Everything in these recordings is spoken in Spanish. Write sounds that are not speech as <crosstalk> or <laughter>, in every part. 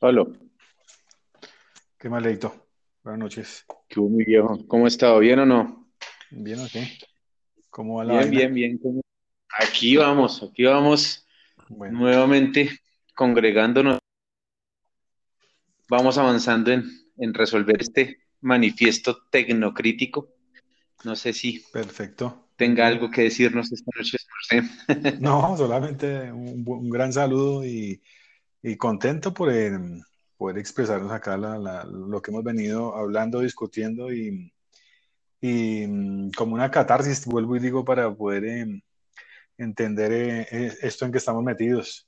Hola. ¿Qué mal, Leito? Buenas noches. ¿Qué hubo, mi viejo? ¿Cómo ha estado? ¿Bien o no? ¿Bien o qué? ¿Cómo va la Bien, vaina? bien, bien. ¿Cómo- Aquí vamos, aquí vamos Bueno, nuevamente congregándonos. Vamos avanzando en, en resolver este manifiesto tecnocrítico. No sé si perfecto. Tenga algo que decirnos esta noche. No, <laughs> solamente un, un gran saludo y, y contento por eh, poder expresarnos acá la- la- lo que hemos venido hablando, discutiendo y, y, mm, como una catarsis, vuelvo y digo, para poder eh, entender eh, esto en que estamos metidos.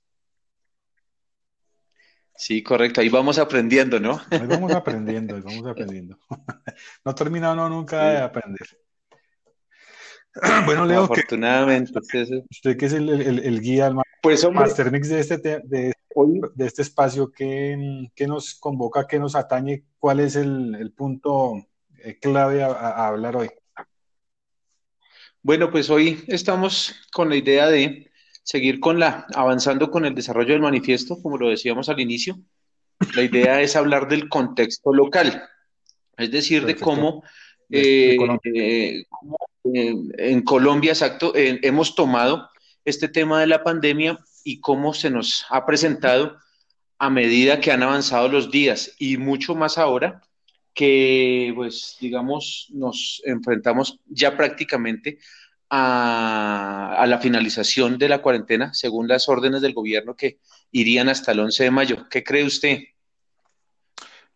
Sí, correcto. Ahí vamos aprendiendo, ¿no? Ahí vamos aprendiendo, ahí vamos <laughs> aprendiendo. <laughs> No termina uno nunca de aprender. <clears throat> Bueno, Leo, que afortunadamente. Entonces, usted que es el, el- el guía, el Pues hombre, Master Mix de este, te- de, hoy de este espacio, ¿qué, qué nos convoca, qué nos atañe? ¿Cuál es el, el punto eh, clave a, hablar hoy? Bueno, pues hoy estamos con la idea de seguir con la, avanzando con el desarrollo del manifiesto, como lo decíamos al inicio. La idea es hablar del contexto local, es decir, de Perfecto. eh, Colombia. eh, cómo, eh, en Colombia, exacto, eh, hemos tomado este tema de la pandemia y cómo se nos ha presentado a medida que han avanzado los días y mucho más ahora que, pues, digamos, nos enfrentamos ya prácticamente a, a la finalización de la cuarentena, según las órdenes del gobierno que irían hasta el 11 de mayo. ¿Qué cree usted?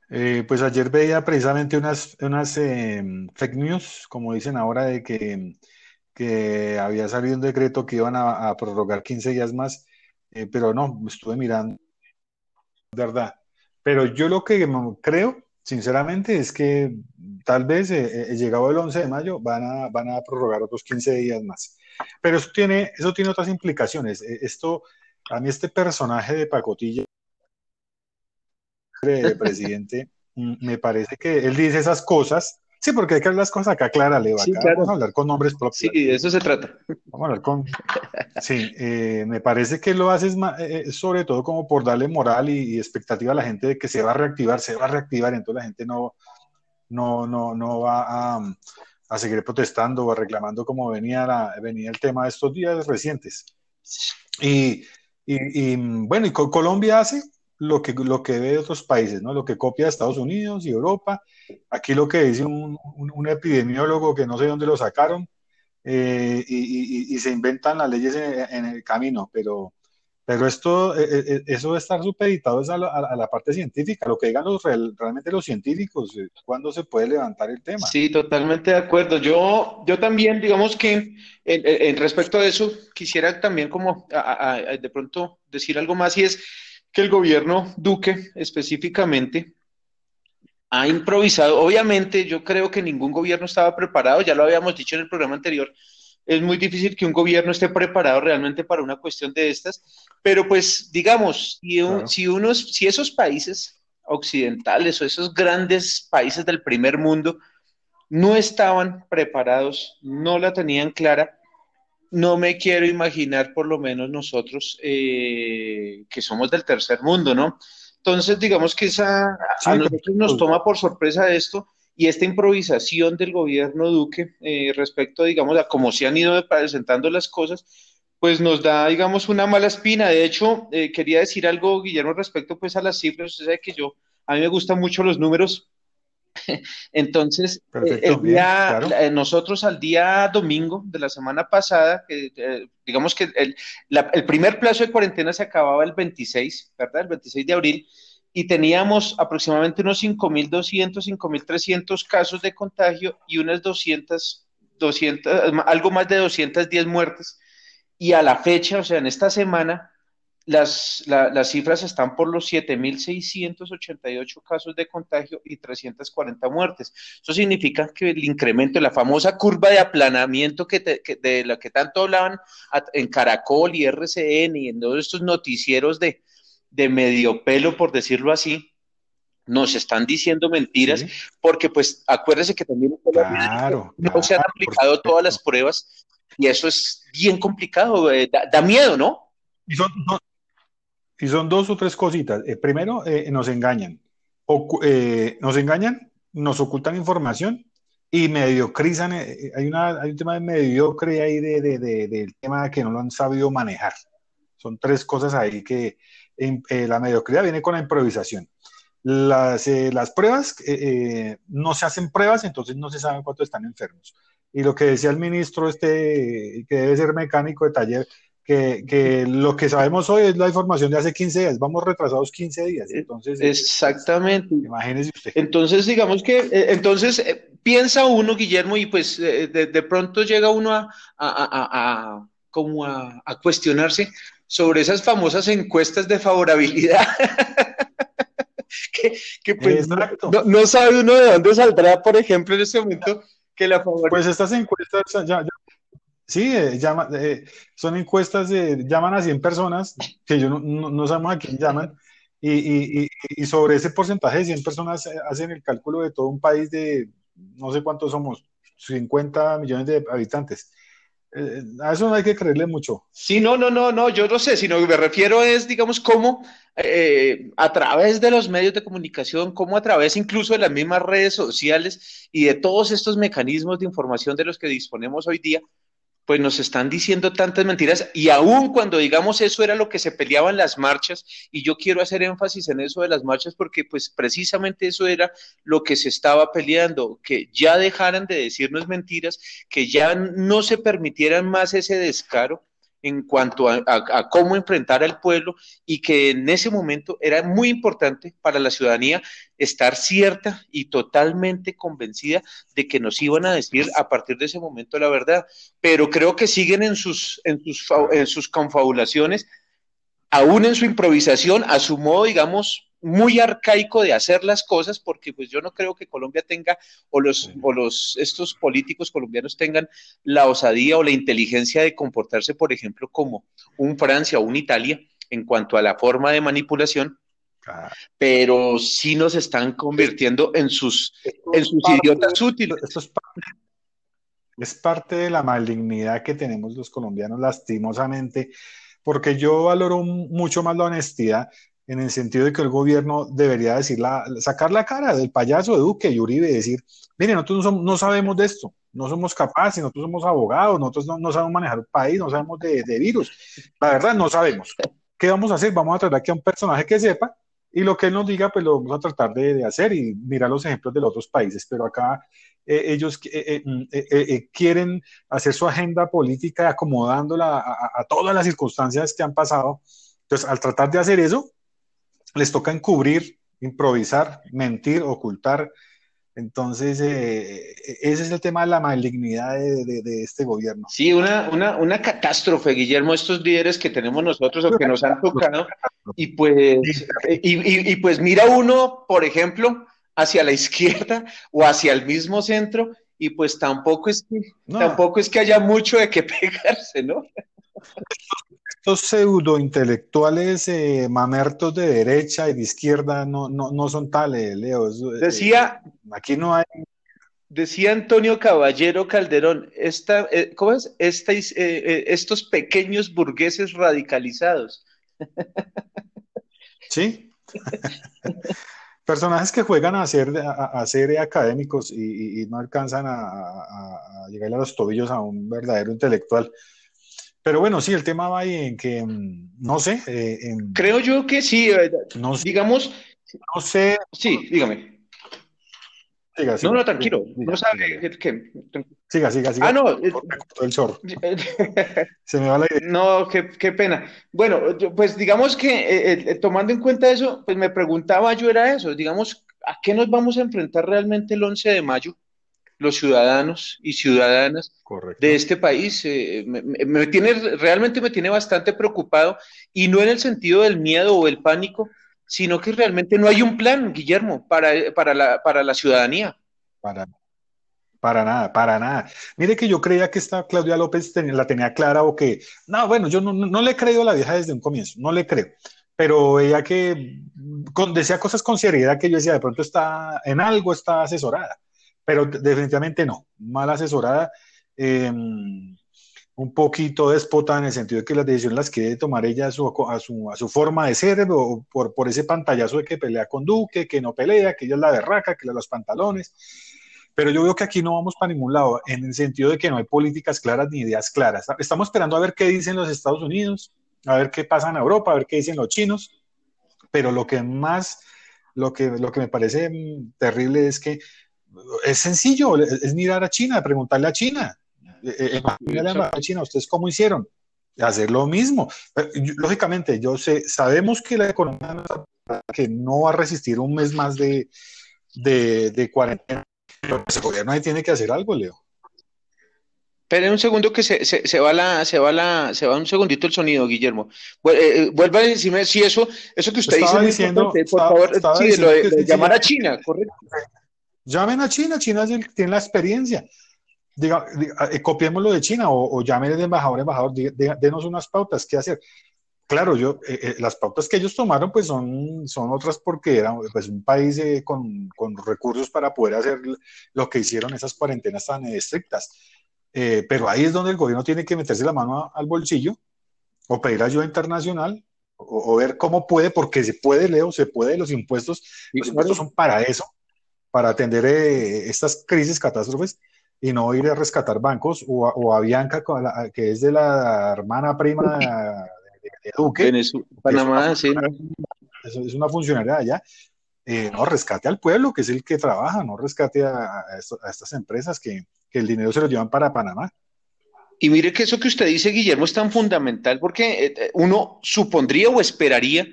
Eh, pues ayer veía precisamente unas, unas eh, fake news, como dicen ahora, de que, que había salido un decreto que iban a, prorrogar 15 días más, eh, pero no, estuve mirando, ¿verdad? Pero yo lo que creo, sinceramente, es que tal vez eh, eh, llegado el 11 de mayo van a, van a prorrogar otros 15 días más. Pero eso tiene, eso tiene otras implicaciones. Eh, Esto, a mí este personaje de pacotilla de presidente, <laughs> me parece que él dice esas cosas. Sí, porque hay que hablar las cosas acá, Clara, Leo. Sí, Acá vamos a claro. hablar con nombres Sí, propios. de Aquí eso se trata. vamos a hablar con, Sí, eh, me parece que lo haces ma- eh, eh, sobre todo como por darle moral y, y expectativa a la gente de que se va a reactivar, se va a reactivar, entonces la gente no, no, no, no va a, a seguir protestando o reclamando como venía, la- venía el tema de estos días recientes. Y, y- y, bueno, y Co- Colombia hace lo que, lo que ve de otros países, ¿no? Lo que copia de Estados Unidos y Europa. Aquí lo que dice un, un- un epidemiólogo que no sé dónde lo sacaron, eh, y, y- y se inventan las leyes en, en el camino, pero, pero esto, eh, eh, eso de estar supeditado es a la, a la parte científica, lo que digan los, real- realmente los científicos, eh, cuándo se puede levantar el tema. Sí, totalmente de acuerdo. Yo, yo también, digamos que en, en- respecto a eso, quisiera también como a- a- de pronto decir algo más y es que el gobierno Duque específicamente ha improvisado. Obviamente, yo creo que ningún gobierno estaba preparado, ya lo habíamos dicho en el programa anterior. Es muy difícil que un gobierno esté preparado realmente para una cuestión de estas, pero pues digamos, si, un- Claro. si unos, si esos países occidentales o esos grandes países del primer mundo no estaban preparados, no la tenían clara, no me quiero imaginar por lo menos nosotros eh, que somos del tercer mundo, ¿no? Entonces, digamos que esa, a nosotros nos pues, toma por sorpresa esto y esta improvisación del gobierno Duque eh, respecto, digamos, a cómo se han ido presentando las cosas, pues nos da, digamos, una mala espina. De hecho, eh, quería decir algo, Guillermo, respecto pues a las cifras. Usted sabe que yo, a mí me gustan mucho los números <laughs> entonces, eh, perfecto, el bien, día, claro. eh, nosotros al día domingo de la semana pasada, que, eh, digamos que el, la- el primer plazo de cuarentena se acababa el 26, ¿verdad? El 26 de abril, y teníamos aproximadamente unos 5.200, 5.300 casos de contagio y unas 200, 200, algo más de 210 muertes. Y a la fecha, o sea, en esta semana, las, la, las cifras están por los 7.688 casos de contagio y 340 muertes. Eso significa que el incremento, la famosa curva de aplanamiento que, te, que de la que tanto hablaban en Caracol y RCN y en todos estos noticieros de, de medio pelo, por decirlo así, nos están diciendo mentiras, Sí, porque pues acuérdense que también claro, no claro, se han aplicado todas las pruebas, y eso es bien complicado, eh, da, da miedo, ¿no? Y son, son- y son dos o tres cositas. Eh, primero, eh, nos engañan. O, eh, nos engañan, nos ocultan información y mediocrizan. Eh, eh, hay, una, hay un tema de mediocre ahí de, de, de, del tema que no lo han sabido manejar. Son tres cosas ahí que em, eh, la mediocridad viene con la improvisación. Las, las pruebas, no se hacen pruebas, entonces no se saben cuántos están enfermos. Y lo que decía el ministro, este, que debe ser mecánico de taller, que, lo que sabemos hoy es la información de hace 15 días, vamos retrasados 15 días. Entonces, eh, Exactamente. imagínese usted. Entonces, digamos que, eh, entonces, eh, piensa uno, Guillermo, y pues de, pronto llega uno a, a, como a, cuestionarse sobre esas famosas encuestas de favorabilidad. <laughs> que, pues no, no, sabe uno de dónde saldrá, por ejemplo, en este momento que la favorabilidad. Pues estas encuestas ya, ya Sí, eh, llama, eh, son encuestas, de, llaman a 100 personas, que yo no, no, sabemos a quién llaman, y, y, y, sobre ese porcentaje de 100 personas eh, hacen el cálculo de todo un país de, no sé cuántos somos, 50 millones de habitantes. a eso no hay que creerle mucho. Sí, no, no, no, no, yo no sé, sino que me refiero es, digamos, cómo a través de los medios de comunicación, cómo a través incluso de las mismas redes sociales y de todos estos mecanismos de información de los que disponemos hoy día, pues nos están diciendo tantas mentiras y aún cuando digamos eso era lo que se peleaban las marchas y yo quiero hacer énfasis en eso de las marchas porque pues precisamente eso era lo que se estaba peleando, que ya dejaran de decirnos mentiras, que ya no se permitieran más ese descaro en cuanto a, cómo enfrentar al pueblo y que en ese momento era muy importante para la ciudadanía estar cierta y totalmente convencida de que nos iban a decir a partir de ese momento la verdad. Pero creo que siguen en sus, en sus, en sus confabulaciones, aún en su improvisación, a su modo, digamos, muy arcaico de hacer las cosas, porque pues yo no creo que Colombia tenga, o los, o los, estos políticos colombianos tengan la osadía o la inteligencia de comportarse, por ejemplo, como un Francia o un Italia en cuanto a la forma de manipulación, pero sí nos están convirtiendo en sus, en sus idiotas útiles. es, es parte de la malignidad que tenemos los colombianos, lastimosamente, porque yo valoro mucho más la honestidad en el sentido de que el gobierno debería decir sacar la cara del payaso de Duque y Uribe y decir, mire, nosotros no, sabemos de esto, no somos capaces, nosotros somos abogados, nosotros no, sabemos manejar el país, no sabemos de, virus. La verdad, no sabemos. ¿Qué vamos a hacer? Vamos a tratar aquí a un personaje que sepa y lo que él nos diga, pues lo vamos a tratar de, hacer y mirar los ejemplos de los otros países. Pero acá eh, ellos eh, eh, quieren hacer su agenda política acomodándola a todas las circunstancias que han pasado. Entonces, al tratar de hacer eso, les toca encubrir, improvisar, mentir, ocultar. Entonces, eh, ese es el tema de la malignidad de, este gobierno. Sí, una, una, una, catástrofe, Guillermo, estos líderes que tenemos nosotros o que nos han tocado. Y pues, y, y, pues mira uno, por ejemplo, hacia la izquierda o hacia el mismo centro, y pues tampoco es que, tampoco es que haya mucho de qué <laughs> pegarse, ¿no? Estos pseudo intelectuales eh, mamertos de derecha y de izquierda no, no, no son tales, Leo. Eh, decía. aquí no hay. Decía Antonio Caballero Calderón, esta, eh, ¿cómo es? estos pequeños burgueses radicalizados. <laughs> Sí. Personajes que juegan a ser, a, ser académicos y, no alcanzan a, a, llegar a los tobillos a un verdadero intelectual. Pero bueno, sí, el tema va ahí en que, mm, no sé. Eh, Creo yo que sí, eh, no digamos. No sé. Sí, dígame. Siga, siga, no, no, tranquilo. no sabe que, Siga, siga, siga. Ah, no. El chorro. <laughs> Se me va la idea. No, qué, qué pena. Bueno, pues digamos que eh, tomando en cuenta eso, pues me preguntaba yo era eso, digamos, ¿a qué nos vamos a enfrentar realmente el 11 de mayo? Los ciudadanos y ciudadanas de este país. Eh, me, tiene, realmente me tiene bastante preocupado y no en el sentido del miedo o el pánico, sino que realmente no hay un plan, Guillermo, para, para, la, para la ciudadanía. Para, para nada, para nada. Mire que yo creía que esta Claudia López la tenía clara o que, no, bueno, yo no, no, le he creído a la vieja desde un comienzo, no le creo pero ella que decía cosas con seriedad que yo decía, de pronto está en algo, está asesorada pero definitivamente no, mal asesorada. Em, un poquito déspota en el sentido de que las decisiones las quiere tomar ella a su, a su, forma de ser, por, por ese pantallazo de que pelea con Duque, que no pelea, que ella es la berraca, que le da los pantalones. Pero yo veo que aquí no vamos para ningún lado, en el sentido de que no hay políticas claras ni ideas claras. Estamos esperando a ver qué dicen los Estados Unidos, a ver qué pasa en Europa, a ver qué dicen los chinos, pero lo que más, lo que, lo que me parece mm, terrible es que es sencillo, es mirar a China, preguntarle a China, eh, eh, China, ¿ustedes cómo hicieron? Hacer lo mismo. Eh, lógicamente, yo sé, sabemos que la economía que no va a resistir un mes más de, de, cuarentena, pero ese gobierno ahí tiene que hacer algo, Leo. Esperen un segundo que se, se, va la, se va la, se va un segundito el sonido, Guillermo. vuelva a decirme si eso, eso que usted dice diciendo, por favor, sí, lo de, llamar a China, correcto. Llamen a China, China tiene la experiencia diga, eh, copiémoslo de China o, o llamen de embajador, embajador, denos unas pautas, ¿qué hacer? Claro, yo, eh, eh, las pautas que ellos tomaron pues son, son otras porque era pues, un país con, con, recursos para poder hacer lo que hicieron esas cuarentenas tan estrictas. pero ahí es donde el gobierno tiene que meterse la mano al bolsillo o pedir ayuda internacional o, ver cómo puede, porque se puede, Leo, se puede, los impuestos, los impuestos son para eso, para atender estas crisis, catástrofes, y no ir a rescatar bancos, o, a Bianca, que es de la hermana prima de, Duque. Panamá, sí. Es, una funcionaria allá. Eh, no, rescate al pueblo, que es el que trabaja, no rescate a, estas empresas que, el dinero se lo llevan para Panamá. Y mire que eso que usted dice, Guillermo, es tan fundamental porque eh, uno supondría o esperaría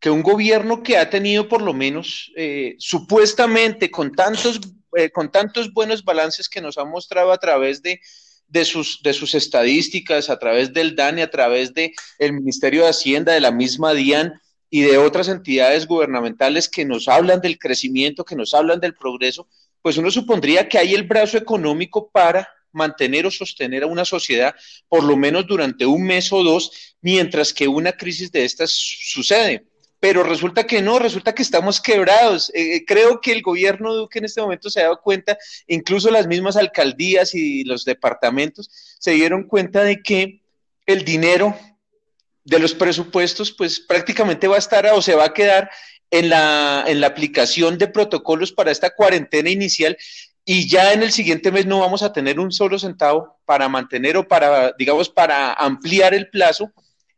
que un gobierno que ha tenido por lo menos eh, supuestamente con tantos eh, con tantos buenos balances que nos han mostrado a través de, de, sus, de sus estadísticas, a través del DANE, a través del el Ministerio de Hacienda, de la misma DIAN y de otras entidades gubernamentales que nos hablan del crecimiento, que nos hablan del progreso, pues uno supondría que hay el brazo económico para mantener o sostener a una sociedad por lo menos durante un mes o dos, mientras que una crisis de estas sucede pero resulta que no, resulta que estamos quebrados. Eh, eh, creo que el gobierno Duque en este momento se ha dado cuenta, incluso las mismas alcaldías y los departamentos se dieron cuenta de que el dinero de los presupuestos, pues prácticamente va a estar o se va a quedar en la, en la aplicación de protocolos para esta cuarentena inicial y ya en el siguiente mes no vamos a tener un solo centavo para mantener o para, digamos, para ampliar el plazo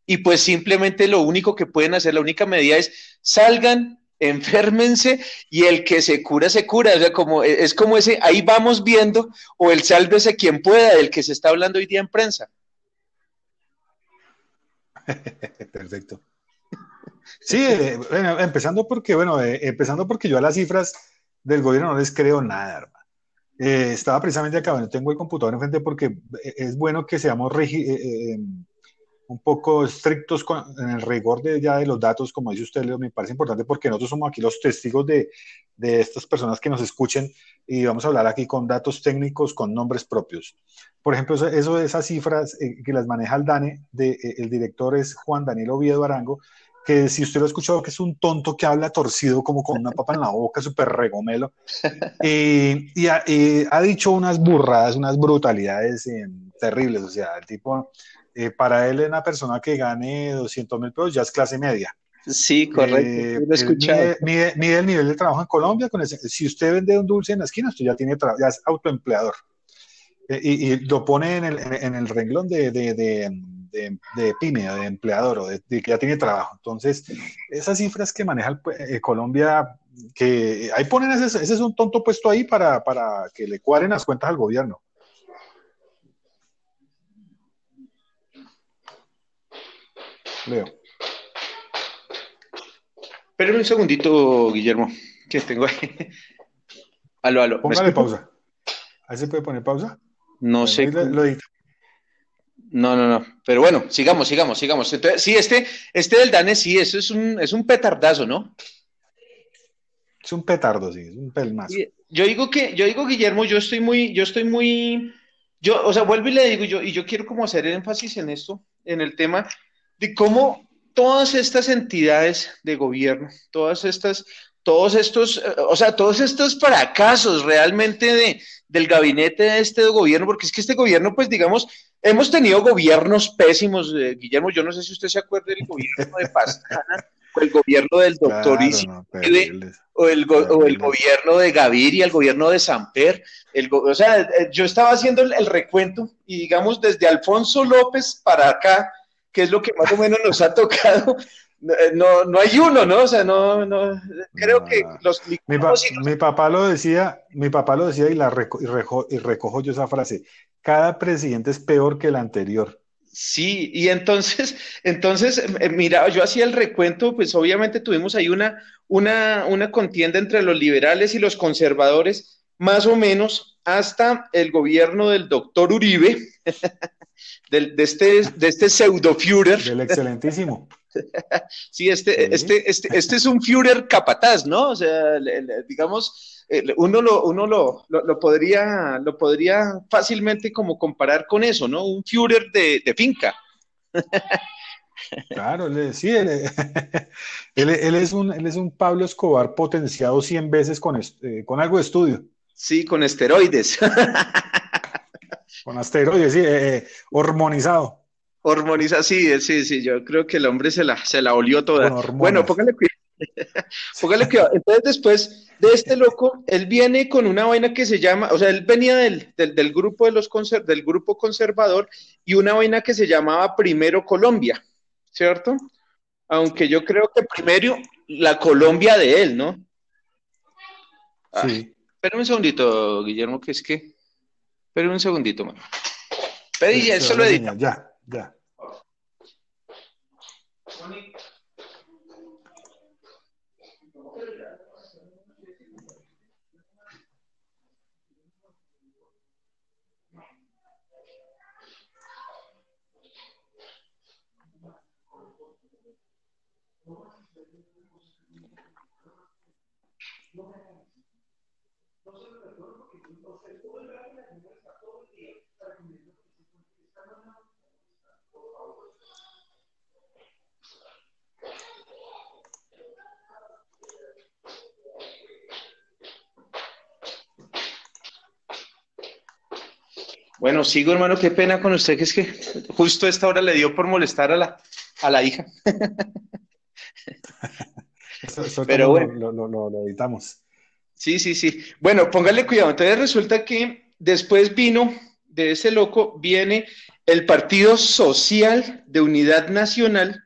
y pues simplemente lo único que pueden hacer, la única medida es salgan, <laughs> enférmense y el que se cura, se cura. O sea, como, e, es como ese, ahí vamos viendo, o el sálvese quien pueda, del que se está hablando hoy día en prensa. <laughs> Perfecto. Sí, eh, bueno, empezando porque, bueno, eh, empezando porque yo a las cifras del gobierno no les creo nada, hermano. Eh, estaba precisamente acá, bueno, tengo el computador enfrente porque es bueno que seamos un poco estrictos en el rigor de, ya de los datos, como dice usted, Leo, me parece importante porque nosotros somos aquí los testigos de, de estas personas que nos escuchen y vamos a hablar aquí con datos técnicos, con nombres propios. Por ejemplo, eso, de esas cifras eh, que las maneja el DANE, de, eh, el director es Juan Daniel Oviedo Arango, que si usted lo ha escuchado, que es un tonto que habla torcido como con una papa en la boca, súper regomelo, <laughs> eh, y, ha, ha, dicho unas burradas, unas brutalidades terribles, o sea, el tipo eh, para él una persona que gane 200 mil pesos ya es clase media. Sí, correcto. Eh, mide, el nivel de trabajo en Colombia. Con si usted vende un dulce en la esquina, usted ya, tiene ya es autoempleador. Eh, y, lo pone en el, en el renglón de, de, de, pyme, de empleador, o de, que ya tiene trabajo. Entonces, esas cifras que maneja Colombia, que ahí ponen ese, ese, es un tonto puesto ahí para, para que le cuadren las cuentas al gobierno. Leo. Espérame un segundito, Guillermo, que tengo ahí. <laughs> aló, aló. Póngale pausa. ¿Ahí se puede poner pausa? No sé. no, no, no. Pero bueno, sigamos, sigamos, sigamos. Entonces, sí, este, este del Dane, sí, eso es un, es un petardazo, ¿no? Es un petardo, sí, es un pelmazo. Yo digo que, yo digo, Guillermo, yo estoy muy, yo estoy muy, yo, o sea, vuelvo y le digo, yo, y yo quiero como hacer énfasis en esto, en el tema de cómo todas estas entidades de gobierno, todas estas, todos estos, eh, o sea, todos estos fracasos realmente de, del gabinete de este gobierno, porque es que este gobierno, pues digamos, hemos tenido gobiernos pésimos, eh, Guillermo, yo no sé si usted se acuerda del gobierno de Pastrana o el gobierno del doctor claro, o, el, o el gobierno de Gaviria, el gobierno de Samper. El, o sea, eh, yo estaba haciendo el, recuento y digamos desde Alfonso López para acá, que es lo que más o menos nos ha tocado, no, no hay uno, ¿no? O sea, no, no, creo que los... Mi, mi, papá lo decía, mi papá lo decía y, la y recojo yo esa frase, cada presidente es peor que el anterior. Sí, y entonces, <laughs> entonces, eh, mira, yo hacía el recuento, pues obviamente tuvimos ahí una, una, una contienda entre los liberales y los conservadores, más o menos hasta el gobierno del doctor Uribe, <laughs> de, este, de este pseudo Führer. Del excelentísimo. <laughs> Sí, este, Este, este, este es un Führer capataz, ¿no? O sea, digamos, uno, lo, uno lo, lo, podría, lo podría fácilmente como comparar con eso, ¿no? Un Führer de, de finca. <laughs> Claro, sí, <laughs> él, él, es un, él es un Pablo Escobar potenciado 100 veces con, eh, con algo de estudio. Sí, con esteroides. Con asteroides, sí, eh, eh, hormonizado. Hormonizado, sí, sí, sí, yo creo que el hombre se la, se la olió toda. Bueno, póngale cuidado <laughs> Póngale que entonces después de este loco, él viene con una vaina que se llama, o sea, él venía del, del, grupo de los del grupo conservador y una vaina que se llamaba Primero Colombia, ¿cierto? Aunque yo creo que primero la Colombia de él, ¿no? Ah, sí. Espérame un segundito, Guillermo, que es que. Espérame un segundito, man. Pedí, eso lo Ya, ya. Bueno, sigo hermano, qué pena con usted, que es que justo esta hora le dio por molestar a la, a la hija. <laughs> Pero bueno. Lo, editamos. Sí, sí, sí. Bueno, póngale cuidado. Entonces resulta que después vino, de ese loco, viene el Partido Social de Unidad Nacional,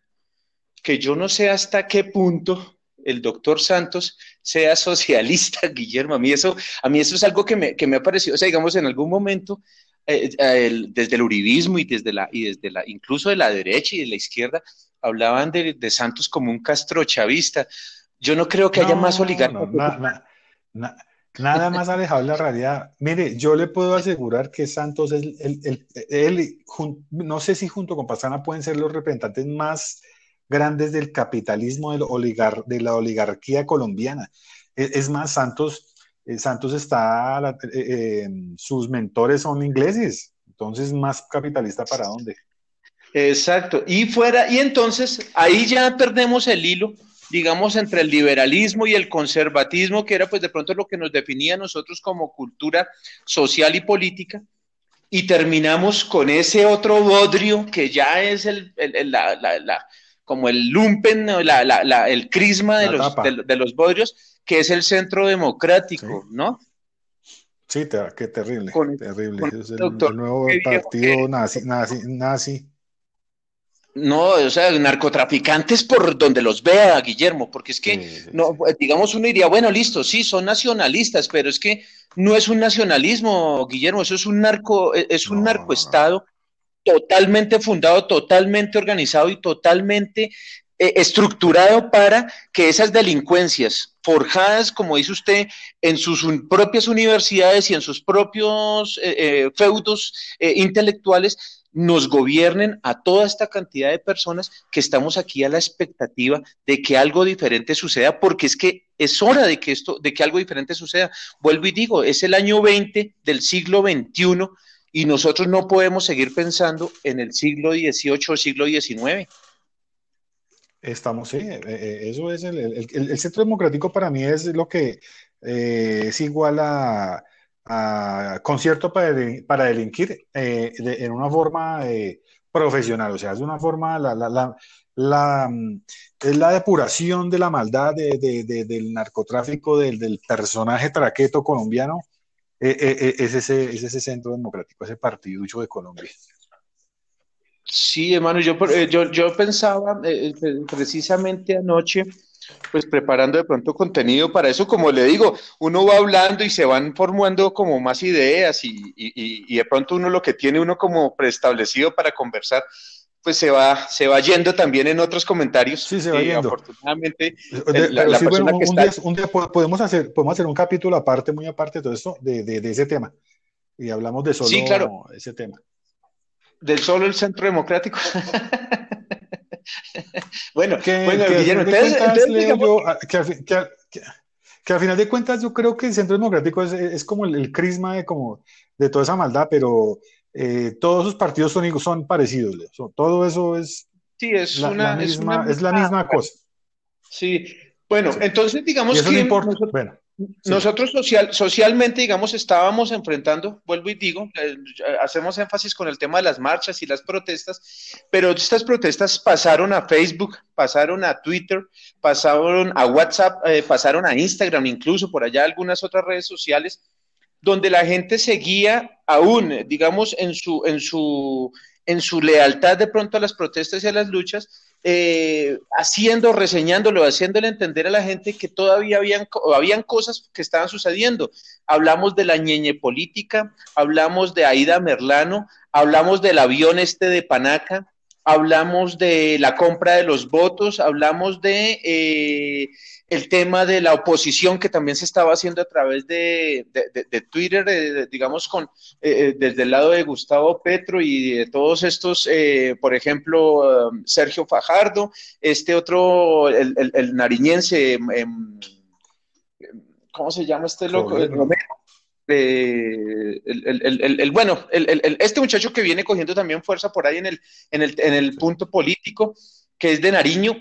que yo no sé hasta qué punto el doctor Santos sea <laughs> socialista, Guillermo. A mí eso, a mí eso es algo que me, que me ha parecido, o sea, digamos, en algún momento eh, eh, desde el uribismo y desde la, y desde la, incluso de la derecha y de la izquierda, hablaban de, de Santos como un castrochavista. Yo no creo que haya más oligarcas. nada más alejado de la realidad. Mire, yo le puedo asegurar que Santos es el, él, no sé si junto con Pastrana pueden ser los representantes más grandes del capitalismo del oligar, de la oligarquía colombiana. Es, es más, Santos Santos está, eh, eh, sus mentores son ingleses, entonces más capitalista para dónde. Exacto, y fuera, y entonces ahí ya perdemos el hilo, digamos, entre el liberalismo y el conservatismo, que era pues de pronto lo que nos definía a nosotros como cultura social y política, y terminamos con ese otro bodrio que ya es el, la, como el lumpen, el crisma de los, de los bodrios, que es el centro democrático, ¿no? Sí, qué terrible, terrible. es el, nuevo partido nazi, nazi, nazi. No, o sea, narcotraficantes por donde los vea, Guillermo, porque es que, no, digamos, uno diría, bueno, listo, sí, son nacionalistas, pero es que no es un nacionalismo, Guillermo, eso es un narco, e, es un narcoestado totalmente fundado, totalmente organizado y totalmente eh, estructurado para que esas delincuencias forjadas, como dice usted, en sus propias universidades y en sus propios eh, eh, feudos intelectuales, nos gobiernen a toda esta cantidad de personas que estamos aquí a la expectativa de que algo diferente suceda, porque es que es hora de que esto, de que algo diferente suceda. Vuelvo y digo, es el año 20 del siglo XXI y nosotros no podemos seguir pensando en el siglo XVIII o siglo XIX. Estamos, sí, eh, eh, eso es el, el, centro democrático para mí es lo que eh, es igual a, concierto para, delinquir eh, en una forma profesional, o sea, es una forma, la, la, mm, es la depuración de la maldad del narcotráfico, del, personaje traqueto colombiano, es, ese, es ese centro democrático, ese partiducho de Colombia. Sí, hermano, yo, yo, yo pensaba precisamente anoche, pues preparando de pronto contenido para eso, como le digo, uno va hablando y se van formando como más ideas y, y, de pronto uno lo que tiene uno como preestablecido para conversar, pues se va, se va yendo también en otros comentarios. Sí, se va yendo. Afortunadamente, un, día, podemos, hacer, podemos hacer un capítulo aparte, muy aparte de todo esto, de, de, ese tema. Y hablamos de solo ese tema. Del solo el centro democrático. <laughs> bueno, que, bueno, Guillermo, que, al final de cuentas yo creo que el Centro Democrático es, como el, crisma de, como, de toda esa maldad, pero eh, todos sus partidos son, son parecidos, todo eso es, sí, es, la, una, misma, es, la misma cosa. Sí, bueno, entonces digamos que... bueno. Nosotros social, socialmente, digamos, estábamos enfrentando, vuelvo y digo, eh, hacemos énfasis con el tema de las marchas y las protestas, pero estas protestas pasaron a Facebook, pasaron a Twitter, pasaron a WhatsApp, eh, pasaron a Instagram, incluso por allá algunas otras redes sociales, donde la gente seguía aún, digamos, en su, en su lealtad de pronto a las protestas y a las luchas, eh, haciendo, reseñándolo, haciéndole entender a la gente que todavía habían, habían cosas que estaban sucediendo. Hablamos de la ñeñe política, hablamos de Aida Merlano, hablamos del avión este de Panaca, hablamos de la compra de los votos, hablamos de eh, el tema de la oposición que también se estaba haciendo a través de, Twitter, digamos, con, eh, eh, desde el lado de Gustavo Petro y de todos estos, por ejemplo, um, Sergio Fajardo, este otro, el, nariñense, em, ¿cómo se llama este loco? el, el, bueno, este muchacho que viene cogiendo también fuerza por ahí en el, en el, en el punto político, que es de Nariño.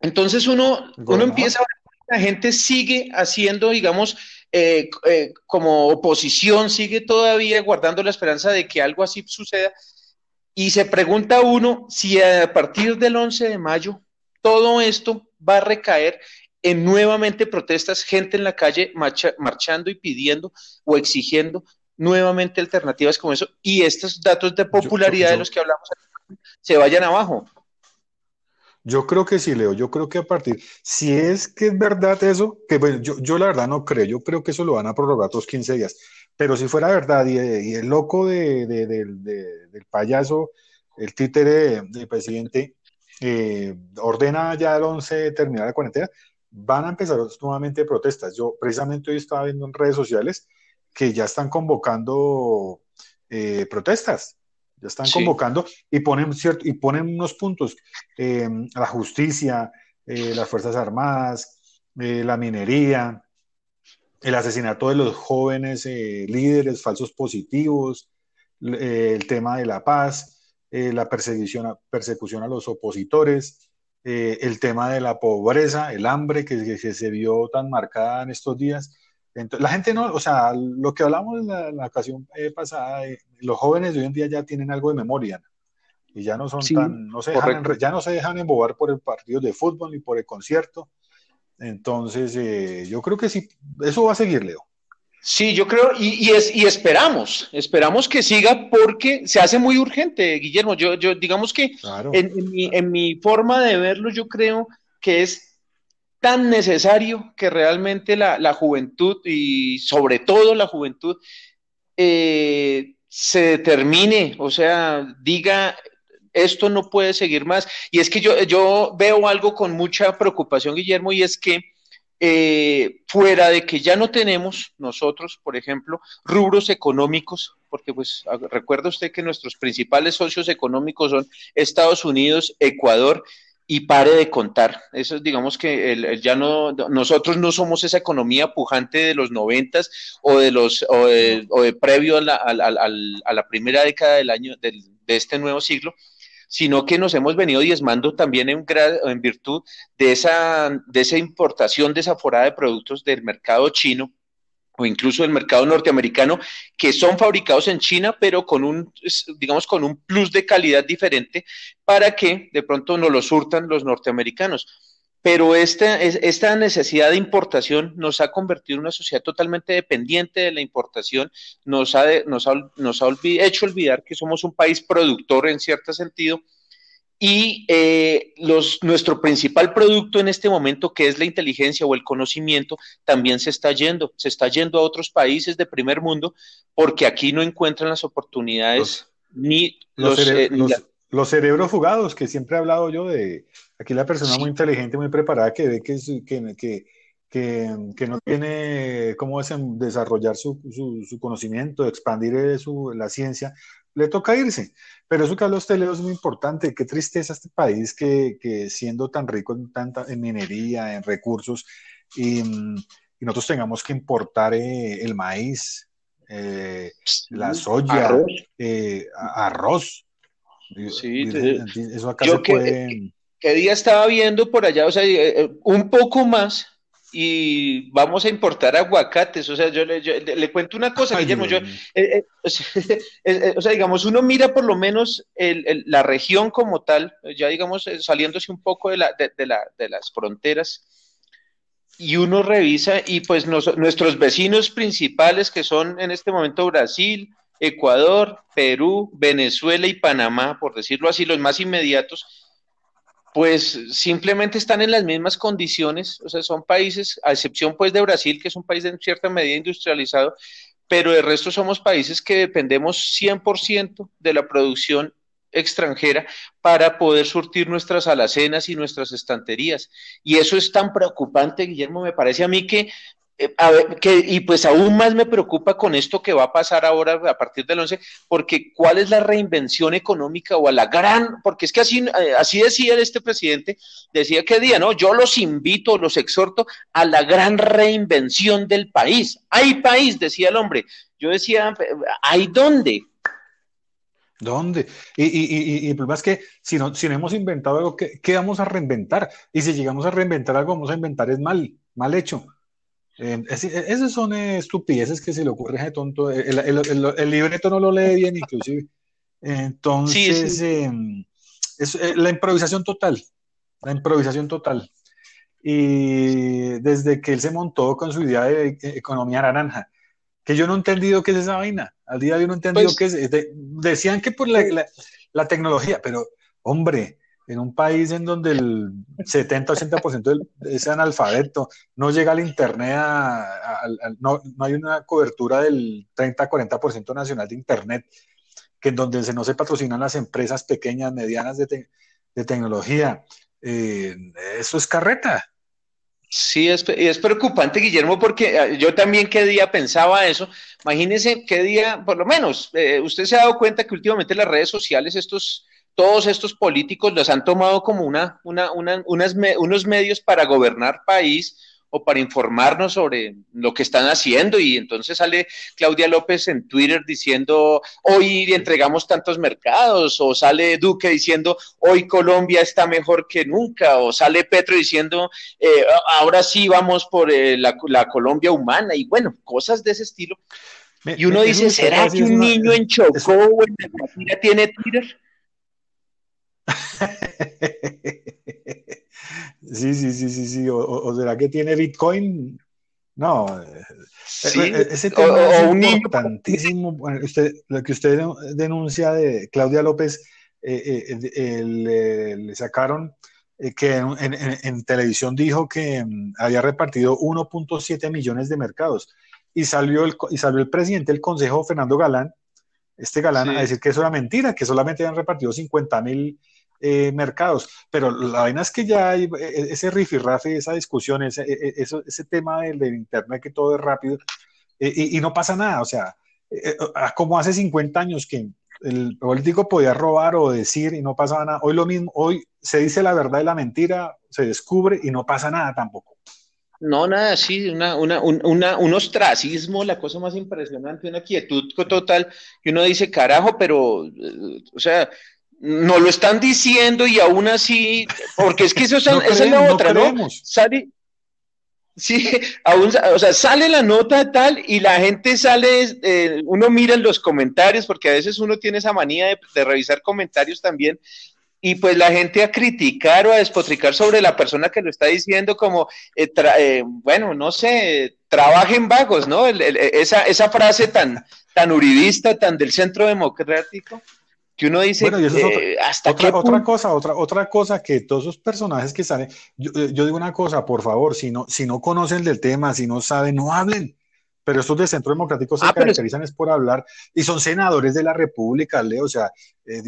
Entonces uno, uno empieza a la gente sigue haciendo, digamos, eh, eh, como oposición, sigue todavía guardando la esperanza de que algo así suceda. Y se pregunta uno si a partir del 11 de mayo todo esto va a recaer en nuevamente protestas, gente en la calle marchando y pidiendo o exigiendo nuevamente alternativas como eso y estos datos de popularidad de los que hablamos se vayan abajo. Yo creo que sí, Leo. Yo creo que a partir, si es que es verdad eso, que bueno, yo, yo la verdad no creo, yo creo que eso lo van a prorrogar otros 15 días. Pero si fuera verdad y, el loco de, del payaso, el títere del presidente, eh, ordena ya el 11 terminar la cuarentena, van a empezar nuevamente protestas. Yo precisamente hoy estaba viendo en redes sociales que ya están convocando eh, protestas, ya están convocando y ponen, cierto, y ponen unos puntos, eh, la justicia, eh, las Fuerzas Armadas, la minería, el asesinato de los jóvenes líderes falsos positivos, el tema de la paz, la persecución persecución a los opositores, eh, el tema de la pobreza, el hambre que, se vio tan marcada en estos días. Entonces, la gente no, o sea, lo que hablamos en la, ocasión eh, pasada, eh, los jóvenes de hoy en día ya tienen algo de memoria y ya no son tan, no se dejan, ya no se dejan embobar por el partido de fútbol ni por el concierto. Entonces, yo creo que sí, eso va a seguir, Leo. Sí, yo creo, y, es, y esperamos, esperamos que siga porque se hace muy urgente, Guillermo. Yo, yo digamos que en, mi, forma de verlo, yo creo que es tan necesario que realmente la, juventud y sobre todo la juventud eh, se determine, o sea, diga, esto no puede seguir más. Y es que yo, yo veo algo con mucha preocupación, Guillermo, y es que eh, fuera de que ya no tenemos nosotros, por ejemplo, rubros económicos, porque pues recuerda usted que nuestros principales socios económicos son Estados Unidos, Ecuador y pare de contar. Eso digamos que ya no, nosotros no somos esa economía pujante de los noventas o de los o de, previo a la, a la, primera década del año de este nuevo siglo, sino que nos hemos venido diezmando también en, en virtud de esa, de esa importación desaforada de productos del mercado chino o incluso el mercado norteamericano, que son fabricados en China, pero con un, digamos, con un plus de calidad diferente para que de pronto no lo surtan los norteamericanos. Pero esta, esta necesidad de importación nos ha convertido en una sociedad totalmente dependiente de la importación, nos ha, nos nos ha hecho olvidar que somos un país productor en cierto sentido y eh, los, nuestro principal producto en este momento, que es la inteligencia o el conocimiento, también se está yendo, se está yendo a otros países de primer mundo porque aquí no encuentran las oportunidades ni los, eh, los, cerebros fugados, que siempre he hablado yo de aquí la persona muy inteligente, muy preparada, que ve que, que, que, que, no tiene cómo desarrollar su, su, su conocimiento, expandir eh, su, la ciencia, le toca irse. Pero eso que habla usted, es muy importante. Qué tristeza este país que, que siendo tan rico en, tanta, en minería, en recursos, y, y nosotros tengamos que importar eh, el maíz, eh, la soya, arroz. Eh, arroz. Sí, eso acá se puede... ¿Qué día estaba viendo por allá? O sea, un poco más y vamos a importar aguacates. O sea, yo le, cuento una cosa, Guillermo. Yo, <laughs> eh, eh, o sea, digamos, uno mira por lo menos la región como tal, ya digamos, eh, saliéndose un poco de, la, de, la, de las fronteras, y uno revisa, y pues nuestros vecinos principales, que son en este momento Brasil, Ecuador, Perú, Venezuela y Panamá, por decirlo así, los más inmediatos, pues simplemente están en las mismas condiciones, o sea, son países, a excepción pues de Brasil, que es un país en cierta medida industrializado, pero el resto somos países que dependemos 100% de la producción extranjera para poder surtir nuestras alacenas y nuestras estanterías. Y eso es tan preocupante, Guillermo, me parece a mí que eh, y pues aún más me preocupa con esto que va a pasar ahora a partir del 11, porque cuál es la reinvención económica o a la gran, porque es que así, eh, así decía este presidente, decía que día, ¿no? Yo los invito, los exhorto a la gran reinvención del país. Hay país, decía el hombre. Yo decía, ¿hay dónde? ¿Dónde? Y, y, y, el problema es que si no, si no hemos inventado algo, ¿qué, ¿qué, vamos a reinventar? Y si llegamos a reinventar algo, vamos a inventar es mal, mal hecho. Eh, esas son estupideces que se le ocurre a tonto. El, el, libreto no lo lee bien, inclusive. Entonces, em, es eh, la improvisación total. La improvisación total. Y desde que él se montó con su idea de e, economía naranja, que yo no he entendido qué es esa vaina. Al día de hoy no he entendido pues qué es. decían que por la, la tecnología, pero hombre, en un país en donde el 70-80% es analfabeto, no llega al Internet, no, no, hay una cobertura del 30-40% nacional de Internet, que en donde se no se patrocinan las empresas pequeñas, medianas de, de tecnología. Eh, eso es carreta. Sí, es, es preocupante, Guillermo, porque eh, yo también qué día pensaba eso. Imagínese qué día, por lo menos, eh, usted se ha dado cuenta que últimamente las redes sociales, estos todos estos políticos los han tomado como una, una, unas, unos medios para gobernar país o para informarnos sobre lo que están haciendo. Y entonces sale Claudia López en Twitter diciendo, hoy entregamos tantos mercados, o sale Duque diciendo, hoy Colombia está mejor que nunca, o sale Petro diciendo, eh, ahora sí vamos por eh, la, Colombia humana, y bueno, cosas de ese estilo. y uno dice, ¿será que un niño en Chocó o en tiene Twitter? <laughs> sí, sí, sí, sí, sí. O, será que tiene Bitcoin? No, eh, eh, ese tema es importantísimo. lo que usted denuncia de Claudia López, eh, le, sacaron que en, televisión dijo que mm, había repartido 1.7 millones de mercados y salió, el, y salió el presidente del Consejo, Fernando Galán, este Galán, a decir que eso era mentira, que solamente habían repartido 50 mil eh, mercados. Pero la vaina es que ya hay e, e, ese rifirrafe, esa discusión, ese, e, ese tema del, Internet que todo es rápido eh, y, no pasa nada. O sea, eh, como hace 50 años que el político podía robar o decir y no pasaba nada. Hoy lo mismo, hoy se dice la verdad y la mentira, se descubre y no pasa nada tampoco. No, nada, sí, una, una, un ostracismo, la cosa más impresionante, una quietud total, que uno dice, carajo, pero, o sea, no lo están diciendo y aún así, porque es que eso, <laughs> esa es la otra, ¿no? Sí, <laughs> aún, o sea, sale la nota tal y la gente sale, eh, uno mira en los comentarios, porque a veces uno tiene esa manía de, revisar comentarios también, y pues la gente a criticar o a despotricar sobre la persona que lo está diciendo como, eh, eh, bueno, no sé, trabajen vagos, ¿no? esa, esa frase tan, tan uribista, tan del centro democrático que uno dice bueno, y eso es otra, eh, hasta otra, otra, cosa, otra, otra cosa que todos esos personajes que salen, yo, yo, digo una cosa, por favor, si no, si no conocen del tema, si no saben, no hablen. Pero estos de Centro Democrático se ah, caracterizan es por hablar y son senadores de la República, Leo. O sea, eh,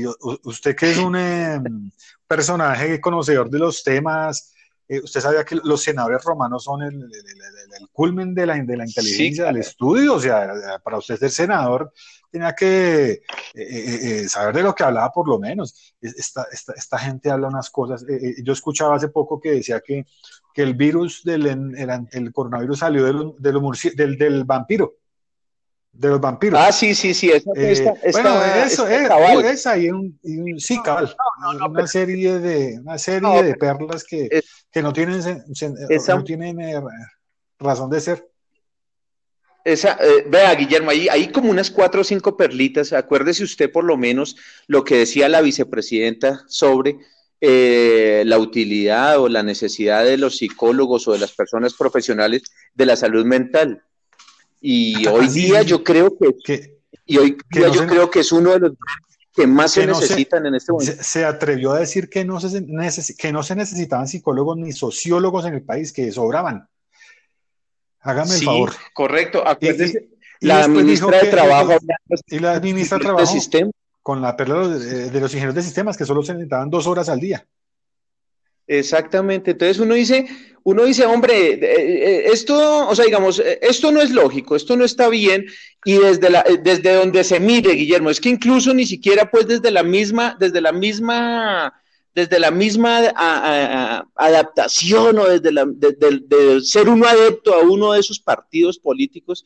usted que es un em, personaje conocedor de los temas, eh, usted sabía que los senadores romanos son el, el, culmen de la, de la inteligencia, del estudio. O sea, para usted ser senador, tenía que eh, eh, eh, saber de lo que hablaba por lo menos. Esta, esta, esta gente habla unas cosas. yo escuchaba hace poco que decía que, que el virus del el, coronavirus salió del, del, del, vampiro. De los vampiros. Ah, sí, sí, sí. Esa, bueno, eso es, esa y un, sí, cabal. una serie de, una serie de perlas que, que no tienen, no tienen razón de ser. Esa, eh, vea, Guillermo, ahí hay como unas cuatro o cinco perlitas. Acuérdese usted por lo menos lo que decía la vicepresidenta sobre eh, la utilidad o la necesidad de los psicólogos o de las personas profesionales de la salud mental. Y ah, hoy día yo creo que, y hoy día yo creo que es uno de los que más se necesitan en este momento. Se, atrevió a decir que no se, que no se necesitaban psicólogos ni sociólogos en el país, que sobraban. Hágame el favor. Correcto. la ministra de Trabajo. Y la ministra de Trabajo. Con la perla de, los ingenieros de sistemas, que solo se necesitaban dos horas al día. Exactamente. Entonces uno dice, uno dice, hombre, eh, eh, esto, o sea, digamos, eh, esto no es lógico, esto no está bien, y desde la, desde donde se mire, Guillermo, es que incluso ni siquiera, pues, desde la misma, desde la misma desde la misma adaptación o desde la, ser uno adepto a uno de esos partidos políticos,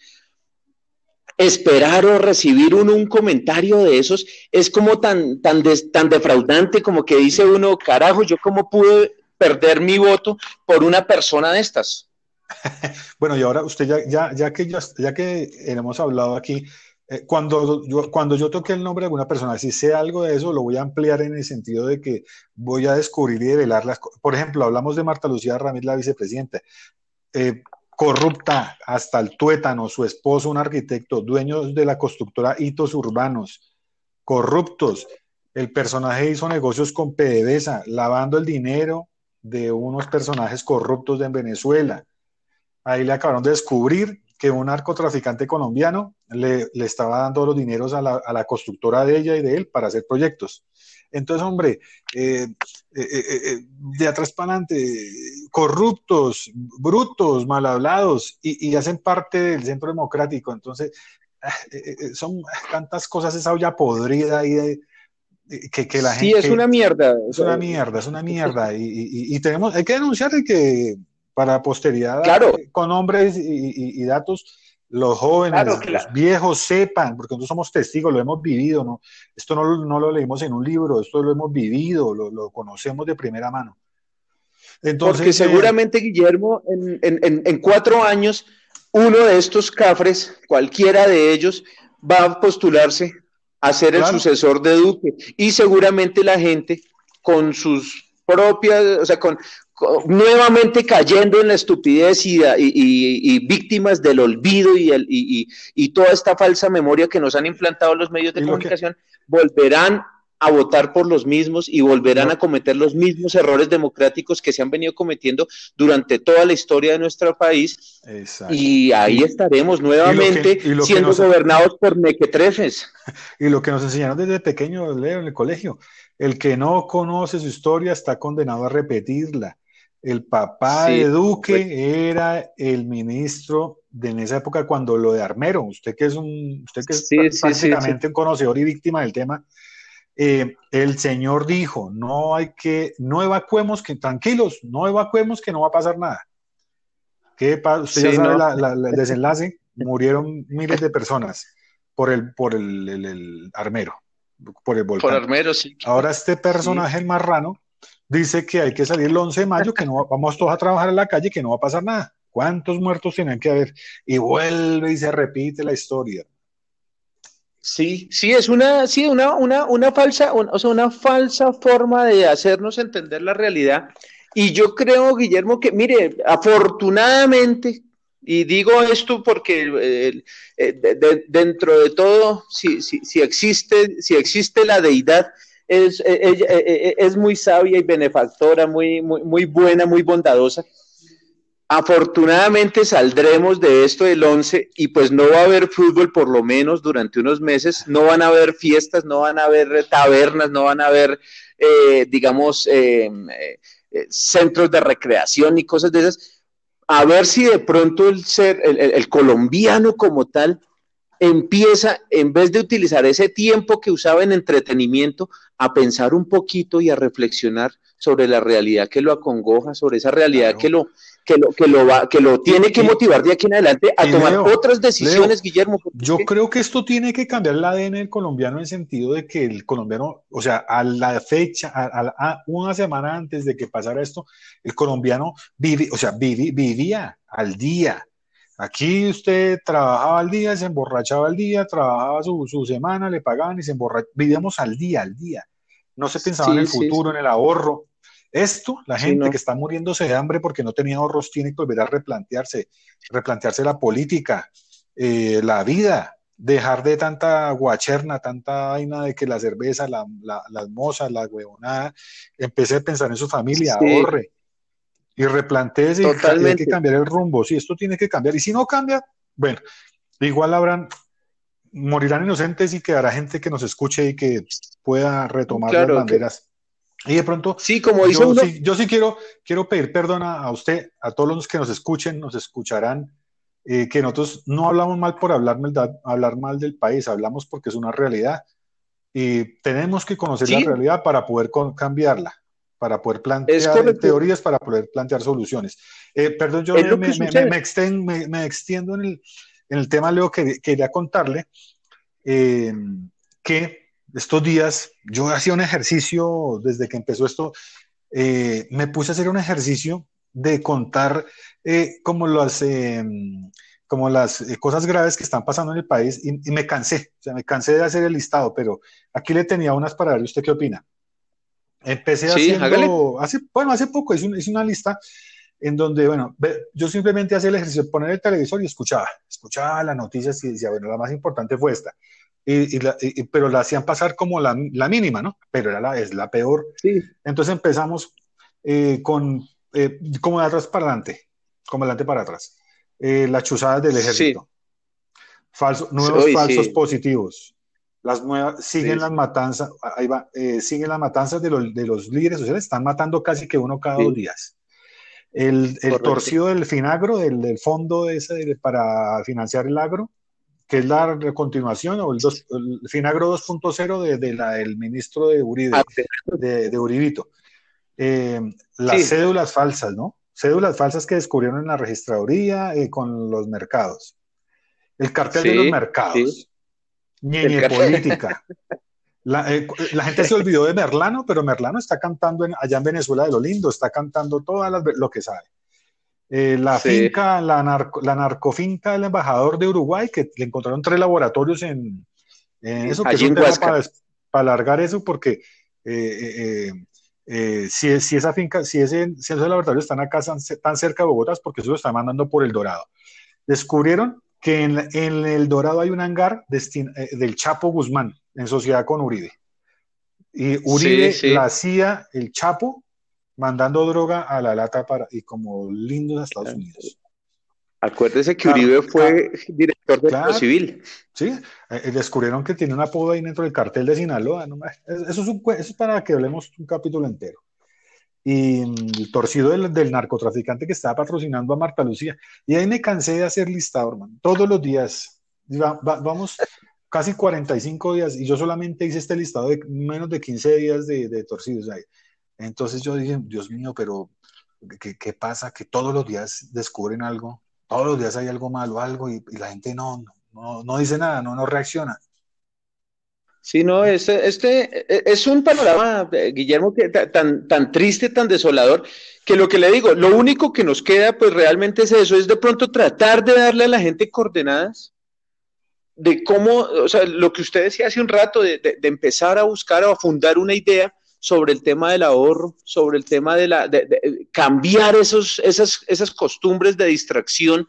esperar o recibir uno un comentario de esos es como tan, tan, tan defraudante como que dice uno, carajo, yo cómo pude perder mi voto por una persona de estas. <laughs> bueno, y ahora usted ya, ya, ya que, ya que hemos hablado aquí eh, cuando, yo, cuando yo toque el nombre de alguna persona, si sé algo de eso, lo voy a ampliar en el sentido de que voy a descubrir y develar las cosas. Por ejemplo, hablamos de Marta Lucía Ramírez, la vicepresidenta. Eh, corrupta hasta el tuétano, su esposo, un arquitecto, dueños de la constructora Hitos Urbanos, corruptos. El personaje hizo negocios con PDVSA, lavando el dinero de unos personajes corruptos de Venezuela. Ahí le acabaron de descubrir que un narcotraficante colombiano le, estaba dando los dineros a la, constructora de ella y de él para hacer proyectos. Entonces, hombre, eh, eh, eh, de atrás para adelante, corruptos, brutos, mal hablados y, hacen parte del centro democrático. Entonces, son tantas cosas, esa olla podrida ahí de, que, que, la gente... Sí, es una mierda. Es una mierda, es una <laughs> mierda. Y, y tenemos, hay que denunciar que para posteridad, con nombres y, datos, los jóvenes, los viejos sepan, porque nosotros somos testigos, lo hemos vivido, ¿no? Esto no, lo leímos en un libro, esto lo hemos vivido, lo, conocemos de primera mano. Entonces, porque eh, seguramente, Guillermo, en, cuatro años, uno de estos cafres, cualquiera de ellos, va a postularse a ser el sucesor de Duque. Y seguramente la gente, con sus propias, o sea, con, nuevamente cayendo en la estupidez y, víctimas del olvido y, toda esta falsa memoria que nos han implantado los medios de comunicación, volverán a votar por los mismos y volverán a cometer los mismos errores democráticos que se han venido cometiendo durante toda la historia de nuestro país. Y ahí estaremos nuevamente siendo gobernados por mequetrefes. <laughs> Y lo que nos enseñaron desde pequeño, Leo, en el colegio, el que no conoce su historia está condenado a repetirla. El papá de Duque era el ministro de en esa época cuando lo de Armero, usted que es un, usted que es prácticamente un conocedor y víctima del tema, eh, el señor dijo, no hay que, no evacuemos, que tranquilos, no evacuemos que no va a pasar nada. ¿Qué Usted ya sabe el desenlace, murieron miles de personas por el, por el, armero, por el volcán. Por armero, sí. Ahora este personaje, el marrano, dice que hay que salir el 11 de mayo, que no vamos todos a trabajar en la calle, que no va a pasar nada. ¿Cuántos muertos tienen que haber? Y vuelve y se repite la historia. Sí, sí, es una, sí, una, una, una falsa, o sea, una falsa forma de hacernos entender la realidad. Y yo creo, Guillermo, que, mire, afortunadamente, y digo esto porque eh, dentro de todo, si, si, si, existe, si existe la deidad, es, e, e, e, es muy sabia y benefactora, muy, muy, muy buena, muy bondadosa. Afortunadamente saldremos de esto del 11 y pues no va a haber fútbol por lo menos durante unos meses, no van a haber fiestas, no van a haber tabernas, no van a haber, eh, digamos, eh, eh, centros de recreación y cosas de esas. A ver si de pronto el ser, el colombiano como tal, empieza, en vez de utilizar ese tiempo que usaba en entretenimiento, a pensar un poquito y a reflexionar sobre la realidad que lo acongoja, sobre esa realidad que lo que lo que lo va, que lo tiene que motivar de aquí en adelante a tomar otras decisiones, Guillermo. Yo creo que esto tiene que cambiar el ADN del colombiano en el sentido de que el colombiano, o sea, a la fecha, a, una semana antes de que pasara esto, el colombiano vive, o sea, vivía al día. Aquí usted trabajaba al día, se emborrachaba al día, trabajaba su, su semana, le pagaban y se emborrachaba. Vivíamos al día, al día. No se pensaba en el futuro, en el ahorro. Esto, la gente que está muriéndose de hambre porque no tenía ahorros, tiene que volver a replantearse, replantearse la política, eh, la vida, dejar de tanta guacherna, tanta vaina de que la cerveza, la, las mozas, la huevonada, empecé a pensar en su familia, ahorre y replanteese y hay que cambiar el rumbo. Si esto tiene que cambiar, y si no cambia, bueno, igual habrán morirán inocentes y quedará gente que nos escuche y que pueda retomar las banderas. Y de pronto, sí, como yo, sí, yo sí quiero, quiero pedir perdón a, usted, a todos los que nos escuchen, nos escucharán, eh, que nosotros no hablamos mal por hablar hablar mal del país, hablamos porque es una realidad y tenemos que conocer la realidad para poder cambiarla, para poder plantear teorías, para poder plantear soluciones. Eh, perdón, yo me, me, me, extiendo en el, en el tema, Leo, que quería contarle eh, que estos días yo hacía un ejercicio desde que empezó esto, eh, me puse a hacer un ejercicio de contar como las, como las cosas graves que están pasando en el país y, me cansé, o sea, me cansé de hacer el listado, pero aquí le tenía unas para ver, ¿usted qué opina? Empecé haciendo, hace, bueno, hace poco hice, hice una lista en donde, bueno, yo simplemente hacía el ejercicio de poner el televisor y escuchaba, escuchaba las noticias y decía, bueno, la más importante fue esta. Y, pero la hacían pasar como la, la, mínima, ¿no? Pero era la, es la peor. Sí. Entonces empezamos eh, con, eh, como de atrás para adelante, como adelante para atrás. Eh, las chuzadas del ejército. Falso, nuevos falsos positivos. Las nuevas, siguen las matanzas, ahí va, siguen las matanzas de los, de los líderes sociales, están matando casi que uno cada dos días el, torcido del Finagro, del, fondo ese para financiar el agro, que es la continuación, o el, Finagro 2.0 de, de, la, del ministro de Uribe, ah, de, Uribito. Eh, las cédulas falsas, ¿no? Cédulas falsas que descubrieron en la registraduría eh, con los mercados. El cartel de los mercados. Ñeñe política. Eh, la, gente se <laughs> olvidó de Merlano, pero Merlano está cantando allá en Venezuela de lo lindo, está cantando todas las, lo que sabe. Eh, la finca, la, narco, la narcofinca del embajador de Uruguay, que le encontraron tres laboratorios en, eso, que es para, para, alargar eso, porque eh, si, si, esa finca, si, ese, si esos laboratorios están acá tan cerca de Bogotá, es porque eso lo están mandando por el Dorado. Descubrieron que en, el Dorado hay un hangar del Chapo Guzmán, en sociedad con Uribe. Y Uribe la hacía el Chapo mandando droga a la lata para, y como lindos a Estados Unidos. Acuérdese que Uribe fue director de la civil. Sí, eh, eh, descubrieron que tiene un apodo ahí dentro del cartel de Sinaloa. eso, es para que hablemos un capítulo entero. Y mm, el torcido del, narcotraficante que estaba patrocinando a Marta Lucía. Y ahí me cansé de hacer listado, hermano. Todos los días. vamos, casi 45 días y yo solamente hice este listado de menos de 15 días de, torcidos ahí. Entonces yo dije, Dios mío, pero ¿qué, pasa? Que todos los días descubren algo, todos los días hay algo malo, algo y, la gente no, no, no, dice nada, no, no reacciona. Sí, no, este, este es un panorama, eh, Guillermo, que, tan, tan triste, tan desolador, que lo que le digo, lo único que nos queda, pues realmente es eso, es de pronto tratar de darle a la gente coordenadas de cómo, o sea, lo que usted decía hace un rato, de, de, empezar a buscar o a fundar una idea sobre el tema del ahorro, sobre el tema de, la, de, cambiar esos, esas, esas costumbres de distracción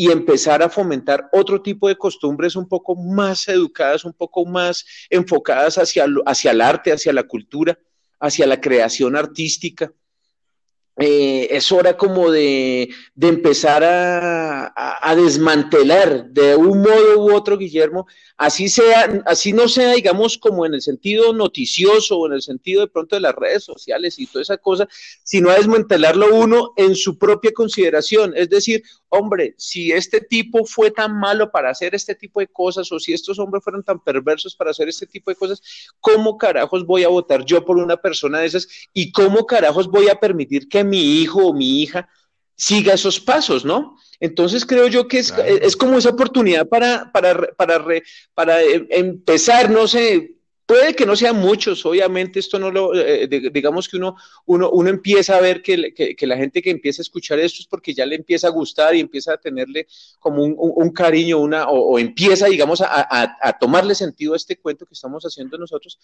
y empezar a fomentar otro tipo de costumbres un poco más educadas, un poco más enfocadas hacia, hacia el arte, hacia la cultura, hacia la creación artística. Eh, es hora como de, de empezar a, a, desmantelar de un modo u otro, Guillermo, así sea, así no sea, digamos, como en el sentido noticioso o en el sentido de pronto de las redes sociales y toda esa cosa, sino a desmantelarlo uno en su propia consideración. Es decir, hombre, si este tipo fue tan malo para hacer este tipo de cosas o si estos hombres fueron tan perversos para hacer este tipo de cosas, ¿cómo carajos voy a votar yo por una persona de esas? ¿Y cómo carajos voy a permitir que mi hijo o mi hija siga esos pasos, ¿no? Entonces creo yo que es, es como esa oportunidad para, para, para, para em, empezar, no sé, Puede que no sean muchos, obviamente esto no lo, eh, digamos que uno, uno, uno empieza a ver que, que, la gente que empieza a escuchar esto es porque ya le empieza a gustar y empieza a tenerle como un, un, cariño, una, o, empieza, digamos, a, a, a, tomarle sentido a este cuento que estamos haciendo nosotros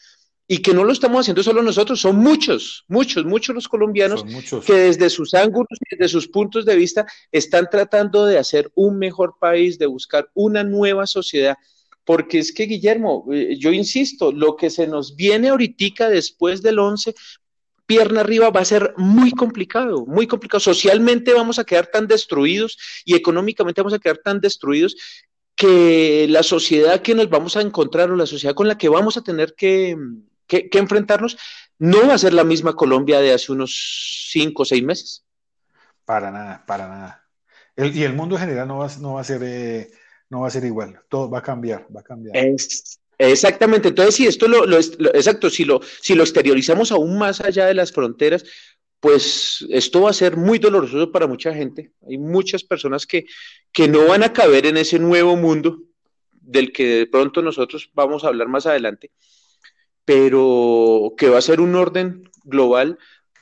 y que no lo estamos haciendo solo nosotros, son muchos, muchos, muchos los colombianos que desde sus ángulos y desde sus puntos de vista están tratando de hacer un mejor país, de buscar una nueva sociedad porque es que, Guillermo, eh, yo insisto, lo que se nos viene ahorita después del 11, pierna arriba, va a ser muy complicado, muy complicado. Socialmente vamos a quedar tan destruidos y económicamente vamos a quedar tan destruidos que la sociedad que nos vamos a encontrar o la sociedad con la que vamos a tener que, que, enfrentarnos no va a ser la misma Colombia de hace unos cinco o seis meses. Para nada, para nada. y el mundo en general no va, no va a ser... Eh no va a ser igual, todo va a cambiar, va a cambiar. exactamente, entonces si esto lo, exacto, si lo, si lo exteriorizamos aún más allá de las fronteras, pues esto va a ser muy doloroso para mucha gente. Hay muchas personas que, que no van a caber en ese nuevo mundo del que de pronto nosotros vamos a hablar más adelante, pero que va a ser un orden global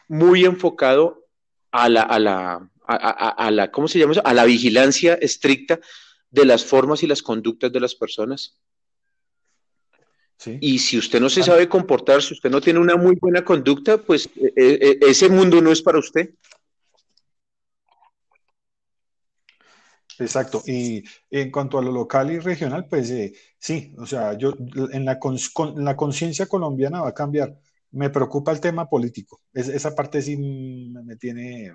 muy enfocado a la, a la, a, la ¿cómo se llama eso? A la vigilancia estricta de las formas y las conductas de las personas. Y si usted no se sabe comportar, si usted no tiene una muy buena conducta, pues eh, eh, ese mundo no es para usted. Exacto. Y en cuanto a lo local y regional, pues eh, sí, o sea, yo en la, la conciencia colombiana va a cambiar. Me preocupa el tema político. esa parte sí me, tiene,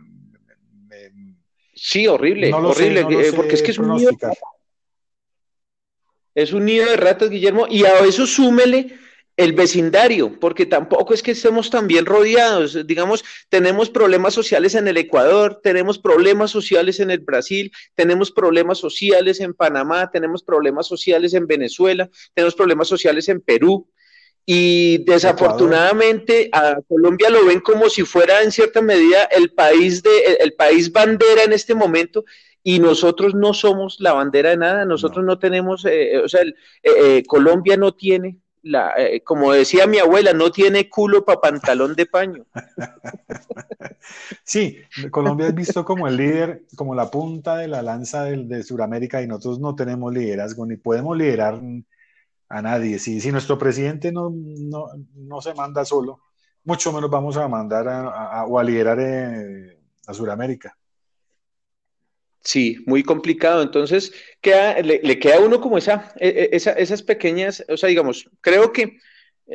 Sí, horrible, horrible, eh, porque es que es un nido, es un nido de ratas, Guillermo, y a eso súmele el vecindario, porque tampoco es que estemos tan bien rodeados. Digamos, tenemos problemas sociales en el Ecuador, tenemos problemas sociales en el Brasil, tenemos problemas sociales en Panamá, tenemos problemas sociales en Venezuela, tenemos problemas sociales en Perú. Y desafortunadamente a Colombia lo ven como si fuera en cierta medida el país de el país bandera en este momento y nosotros no somos la bandera de nada, nosotros no, tenemos, eh, eh, o sea, eh, Colombia no tiene la, como decía mi abuela, no tiene culo para pantalón de paño. <laughs> Sí, Colombia es visto como el líder, como la punta de la lanza de, de Sudamérica y nosotros no tenemos liderazgo ni podemos liderar a nadie. Si, nuestro presidente no, no, no, se manda solo, mucho menos vamos a mandar a, o a liderar eh, a Sudamérica. Sí, muy complicado. Entonces, queda, le, queda a uno como esa, e, e, esa, esas pequeñas, o sea, digamos, creo que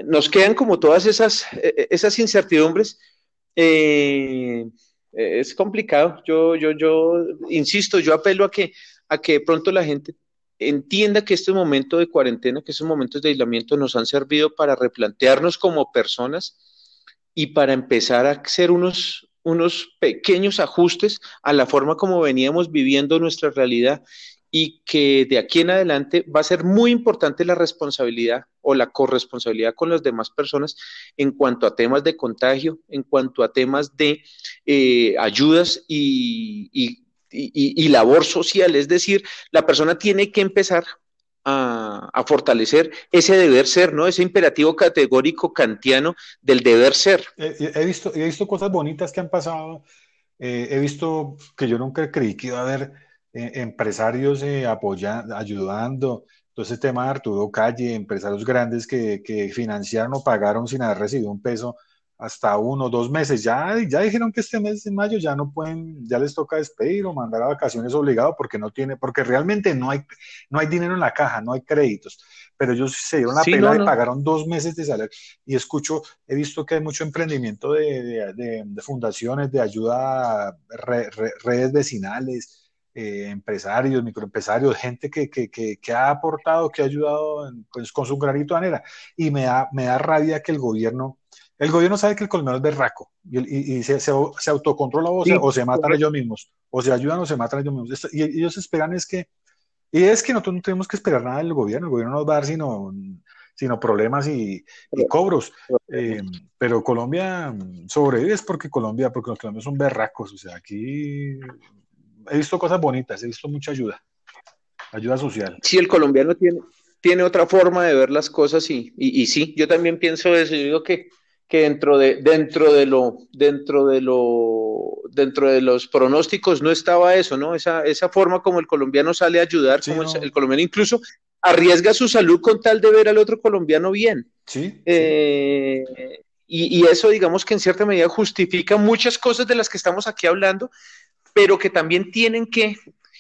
nos quedan como todas esas, e, esas incertidumbres. Eh, es complicado. Yo, yo, yo insisto, yo apelo a que, a que pronto la gente entienda que este momento de cuarentena, que estos momentos de aislamiento nos han servido para replantearnos como personas y para empezar a hacer unos, unos pequeños ajustes a la forma como veníamos viviendo nuestra realidad y que de aquí en adelante va a ser muy importante la responsabilidad o la corresponsabilidad con las demás personas en cuanto a temas de contagio, en cuanto a temas de eh, ayudas y, y, y, labor social. Es decir, la persona tiene que empezar a, fortalecer ese deber ser, ¿no? Ese imperativo categórico kantiano del deber ser. He, visto, he visto cosas bonitas que han pasado. Eh, he visto que yo nunca creí que iba a haber eh, empresarios eh, apoyando, ayudando. Entonces, el tema de Arturo Calle, empresarios grandes que, que financiaron o pagaron sin haber recibido un peso hasta uno o dos meses. Ya, ya dijeron que este mes de mayo ya no pueden, ya les toca despedir o mandar a vacaciones obligado porque no tiene, porque realmente no hay, no hay dinero en la caja, no hay créditos. Pero ellos se dieron la pena y pagaron dos meses de salario. Y escucho, he visto que hay mucho emprendimiento de, de, fundaciones, de ayuda, redes vecinales, eh, empresarios, microempresarios, gente que, que, que, ha aportado, que ha ayudado pues, con su granito de manera. Y me da, me da rabia que el gobierno el gobierno sabe que el colombiano es berraco y, se, autocontrola o, se, matan ellos mismos, o se ayudan o se matan ellos mismos. y ellos esperan es que, y es que nosotros no tenemos que esperar nada del gobierno, el gobierno nos va a dar sino, sino problemas y, cobros. Eh, pero Colombia sobrevive es porque Colombia, porque los colombianos son berracos, o sea, aquí he visto cosas bonitas, he visto mucha ayuda, ayuda social. Sí, el colombiano tiene, tiene otra forma de ver las cosas y, y, y sí, yo también pienso eso, yo digo que que dentro de, dentro de lo, dentro de lo, dentro de los pronósticos no estaba eso, ¿no? Esa, esa forma como el colombiano sale a ayudar, como el, colombiano incluso arriesga su salud con tal de ver al otro colombiano bien. Sí. Eh, y, y, eso, digamos que en cierta medida justifica muchas cosas de las que estamos aquí hablando, pero que también tienen que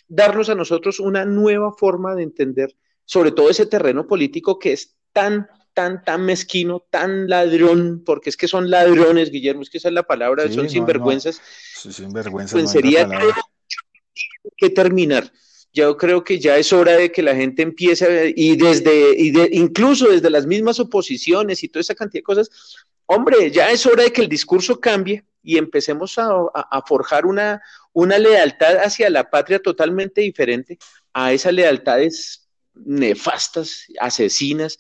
darnos a nosotros una nueva forma de entender, sobre todo ese terreno político que es tan tan, tan mezquino, tan ladrón, porque es que son ladrones, Guillermo, es que esa es la palabra, son sinvergüenzas. Sinvergüenzas. Sería que terminar. Yo creo que ya es hora de que la gente empiece, y desde, y incluso desde las mismas oposiciones y toda esa cantidad de cosas, hombre, ya es hora de que el discurso cambie y empecemos a, a, forjar una, una lealtad hacia la patria totalmente diferente a esas lealtades nefastas, asesinas,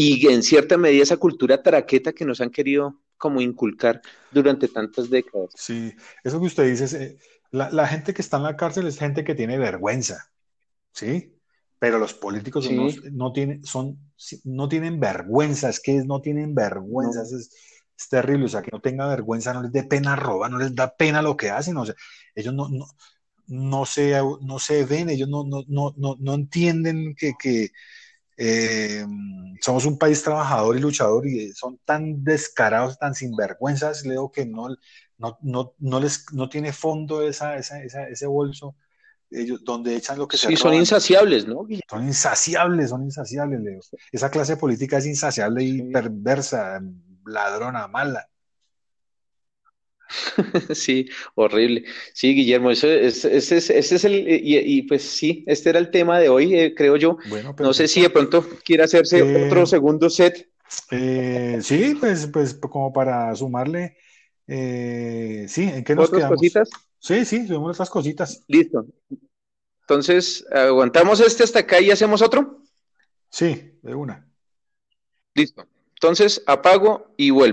y en cierta medida esa cultura traqueta que nos han querido como inculcar durante tantas décadas. Sí, eso que usted dice, eh, la, gente que está en la cárcel es gente que tiene vergüenza, ¿sí? Pero los políticos no, tienen, son, no tienen vergüenza, es que no tienen vergüenza, es, terrible, o sea, que no tenga vergüenza, no les dé pena robar, no les da pena lo que hacen, o sea, ellos no, no, no, se, no se ven, ellos no, no, no, no entienden que, que eh, somos un país trabajador y luchador y son tan descarados, tan sinvergüenzas, Leo, que no, no, no, no les, no tiene fondo esa, esa, ese bolso ellos, donde echan lo que sí, son insaciables, ¿no? Son insaciables, son insaciables, Leo. Esa clase política es insaciable y perversa, ladrona, mala. <laughs> Sí, horrible. Sí, Guillermo, eso ese, es el, y, pues sí, este era el tema de hoy, eh, creo yo. no sé si de pronto quiere hacerse eh, otro segundo set. Eh, sí, pues, pues como para sumarle, sí, ¿en qué nos ¿Otras cositas? Sí, sí, subimos otras cositas. Listo. Entonces, aguantamos este hasta acá y hacemos otro. Sí, de una. Listo. Entonces, apago y vuelvo.